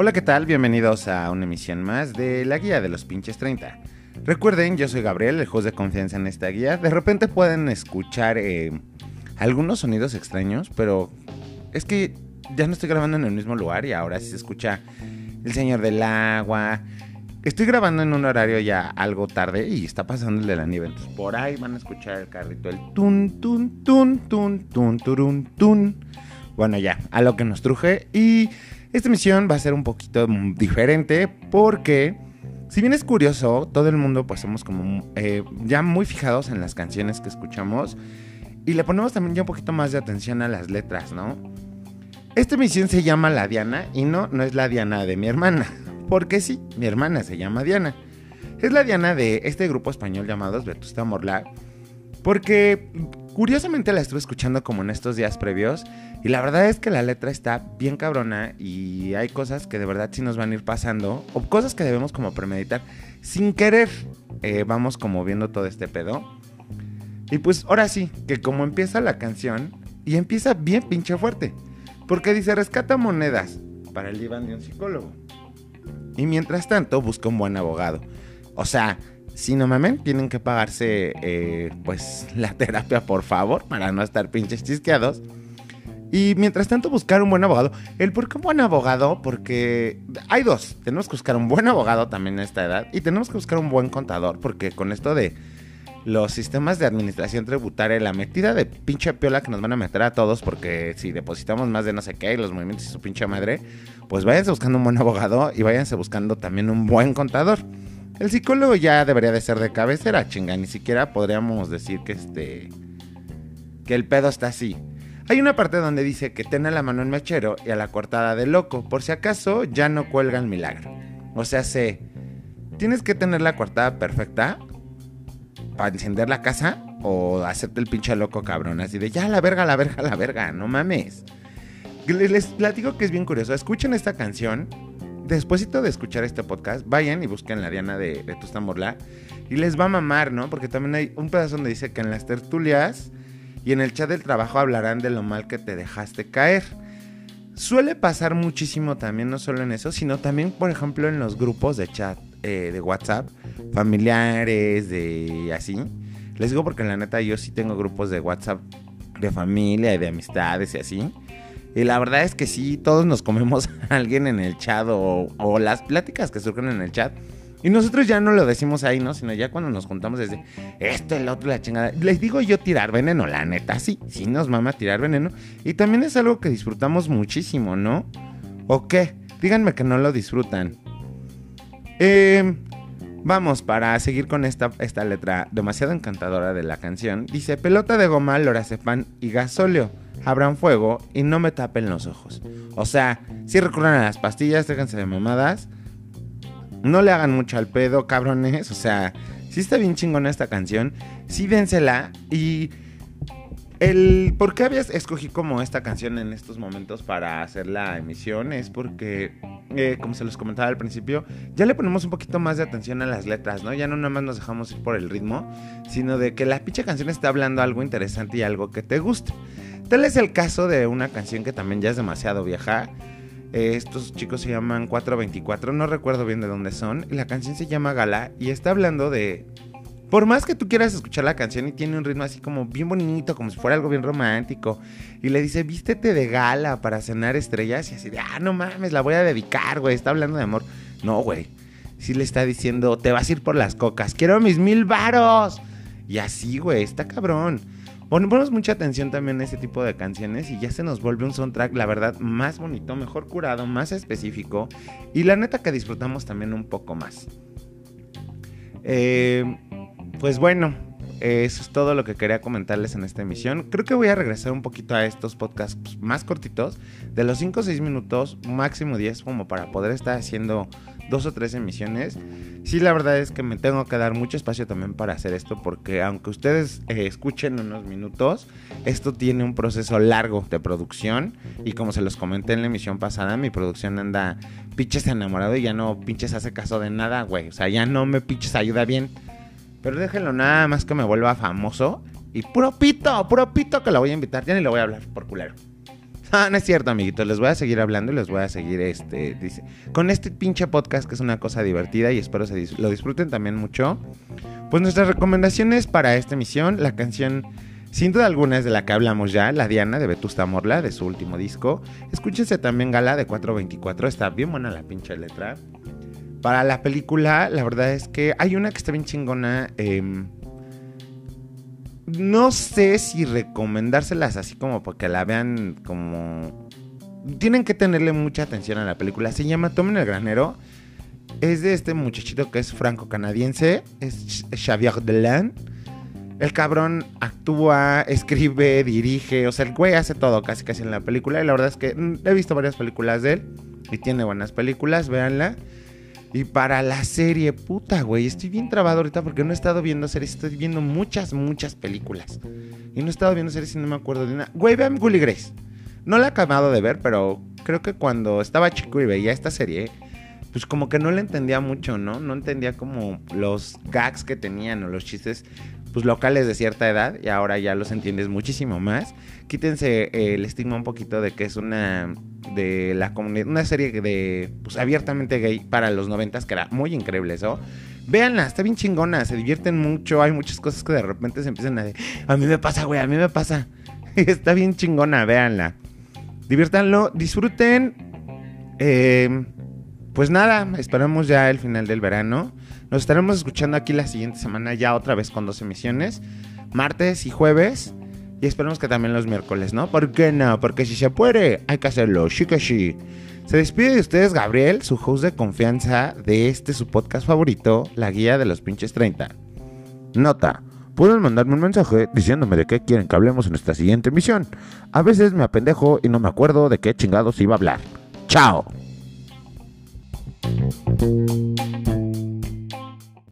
Hola, ¿qué tal? Bienvenidos a una emisión más de la guía de los pinches 30. Recuerden, yo soy Gabriel, el host de confianza en esta guía. De repente pueden escuchar eh, algunos sonidos extraños, pero es que ya no estoy grabando en el mismo lugar y ahora sí se escucha el señor del agua. Estoy grabando en un horario ya algo tarde y está pasando el de la nieve. Entonces por ahí van a escuchar el carrito, el tun, tun, tun, tun, tun, turun, tun. Bueno, ya, a lo que nos truje. Y esta emisión va a ser un poquito diferente porque, si bien es curioso, todo el mundo pues somos como eh, ya muy fijados en las canciones que escuchamos y le ponemos también ya un poquito más de atención a las letras, ¿no? Esta emisión se llama La Diana y no, no es la Diana de mi hermana, porque sí, mi hermana se llama Diana. Es la Diana de este grupo español llamado Vetusta Morla, porque curiosamente la estuve escuchando como en estos días previos y la verdad es que la letra está bien cabrona y hay cosas que de verdad sí nos van a ir pasando o cosas que debemos como premeditar sin querer. Eh, vamos como viendo todo este pedo. Y pues ahora sí, que como empieza la canción y empieza bien pinche fuerte. Porque dice rescata monedas para el diván de un psicólogo. Y mientras tanto busca un buen abogado. O sea, si no mamen, tienen que pagarse eh, pues la terapia por favor para no estar pinches chisqueados. Y mientras tanto buscar un buen abogado. ¿El por qué un buen abogado? Porque hay dos. Tenemos que buscar un buen abogado también a esta edad. Y tenemos que buscar un buen contador. Porque con esto de los sistemas de administración tributaria, la metida de pinche piola que nos van a meter a todos. Porque si depositamos más de no sé qué, los movimientos y su pinche madre. Pues váyanse buscando un buen abogado y váyanse buscando también un buen contador. El psicólogo ya debería de ser de cabecera, chinga. Ni siquiera podríamos decir que este... Que el pedo está así. Hay una parte donde dice que ten a la mano el mechero y a la cortada de loco, por si acaso ya no cuelga el milagro. O sea, sé, tienes que tener la cortada perfecta para encender la casa o hacerte el pinche loco cabrón, así de ya la verga, la verga, la verga, no mames. Les platico que es bien curioso, escuchen esta canción, despuésito de escuchar este podcast, vayan y busquen la Diana de, de Tustamborla y les va a mamar, ¿no? Porque también hay un pedazo donde dice que en las tertulias y en el chat del trabajo hablarán de lo mal que te dejaste caer. Suele pasar muchísimo también, no solo en eso, sino también, por ejemplo, en los grupos de chat eh, de WhatsApp, familiares, de así. Les digo porque la neta yo sí tengo grupos de WhatsApp de familia y de amistades y así. Y la verdad es que sí, todos nos comemos a alguien en el chat o, las pláticas que surgen en el chat y nosotros ya no lo decimos ahí, ¿no? Sino ya cuando nos juntamos desde esto, el otro, la chingada. Les digo yo tirar veneno, la neta, sí, sí nos mama tirar veneno. Y también es algo que disfrutamos muchísimo, ¿no? ¿O qué? Díganme que no lo disfrutan. Eh, vamos, para seguir con esta, esta letra demasiado encantadora de la canción. Dice, pelota de goma, lorazepam y gasóleo. Abran fuego y no me tapen los ojos. O sea, si recurran a las pastillas, déjense de mamadas no le hagan mucho al pedo, cabrones. O sea, sí está bien chingona esta canción. Sí dénsela. Y el por qué habías escogí como esta canción en estos momentos para hacer la emisión es porque, eh, como se los comentaba al principio, ya le ponemos un poquito más de atención a las letras, ¿no? Ya no nada más nos dejamos ir por el ritmo, sino de que la pinche canción está hablando algo interesante y algo que te guste. Tal es el caso de una canción que también ya es demasiado vieja eh, estos chicos se llaman 424, no recuerdo bien de dónde son. La canción se llama Gala y está hablando de... Por más que tú quieras escuchar la canción y tiene un ritmo así como bien bonito, como si fuera algo bien romántico, y le dice, vístete de gala para cenar estrellas, y así de, ah, no mames, la voy a dedicar, güey, está hablando de amor. No, güey, sí le está diciendo, te vas a ir por las cocas, quiero mis mil varos. Y así, güey, está cabrón. Ponemos mucha atención también a este tipo de canciones y ya se nos vuelve un soundtrack, la verdad, más bonito, mejor curado, más específico y la neta que disfrutamos también un poco más. Eh, pues bueno, eso es todo lo que quería comentarles en esta emisión. Creo que voy a regresar un poquito a estos podcasts más cortitos, de los 5 o 6 minutos, máximo 10, como para poder estar haciendo dos o tres emisiones. Sí, la verdad es que me tengo que dar mucho espacio también para hacer esto, porque aunque ustedes eh, escuchen unos minutos, esto tiene un proceso largo de producción. Y como se los comenté en la emisión pasada, mi producción anda pinches enamorado y ya no pinches hace caso de nada, güey. O sea, ya no me pinches ayuda bien. Pero déjenlo nada más que me vuelva famoso. Y puro pito, puro pito que lo voy a invitar. Ya ni le voy a hablar por culero. Ah, no es cierto, amiguitos. Les voy a seguir hablando y les voy a seguir, este, dice, con este pinche podcast que es una cosa divertida y espero se lo disfruten también mucho. Pues nuestras recomendaciones para esta emisión, la canción sin duda alguna es de la que hablamos ya, La Diana de Vetusta Morla, de su último disco. Escúchense también Gala de 424, está bien buena la pinche letra. Para la película, la verdad es que hay una que está bien chingona. Em, no sé si recomendárselas así como porque la vean como... Tienen que tenerle mucha atención a la película. Se llama Tomen el Granero. Es de este muchachito que es franco-canadiense. Es Xavier Delan. El cabrón actúa, escribe, dirige. O sea, el güey hace todo casi casi en la película. Y la verdad es que mm, he visto varias películas de él. Y tiene buenas películas, véanla. Y para la serie, puta, güey, estoy bien trabado ahorita porque no he estado viendo series, estoy viendo muchas, muchas películas. Y no he estado viendo series y no me acuerdo de una. Güey, vean Gully Grace. No la he acabado de ver, pero creo que cuando estaba chico y veía esta serie, pues como que no la entendía mucho, ¿no? No entendía como los gags que tenían o los chistes pues locales de cierta edad y ahora ya los entiendes muchísimo más. Quítense el estigma un poquito de que es una de la comunidad, una serie de pues abiertamente gay para los noventas que era muy increíble eso. Véanla, está bien chingona, se divierten mucho, hay muchas cosas que de repente se empiezan a decir, a mí me pasa, güey, a mí me pasa. está bien chingona, véanla. Diviértanlo, disfruten. Eh, pues nada, esperamos ya el final del verano. Nos estaremos escuchando aquí la siguiente semana ya otra vez con dos emisiones, martes y jueves. Y esperemos que también los miércoles, ¿no? ¿Por qué no? Porque si se puede, hay que hacerlo. Sí. Se despide de ustedes Gabriel, su host de confianza de este su podcast favorito, La Guía de los Pinches 30. Nota. Pueden mandarme un mensaje diciéndome de qué quieren que hablemos en esta siguiente emisión. A veces me apendejo y no me acuerdo de qué chingados iba a hablar. ¡Chao!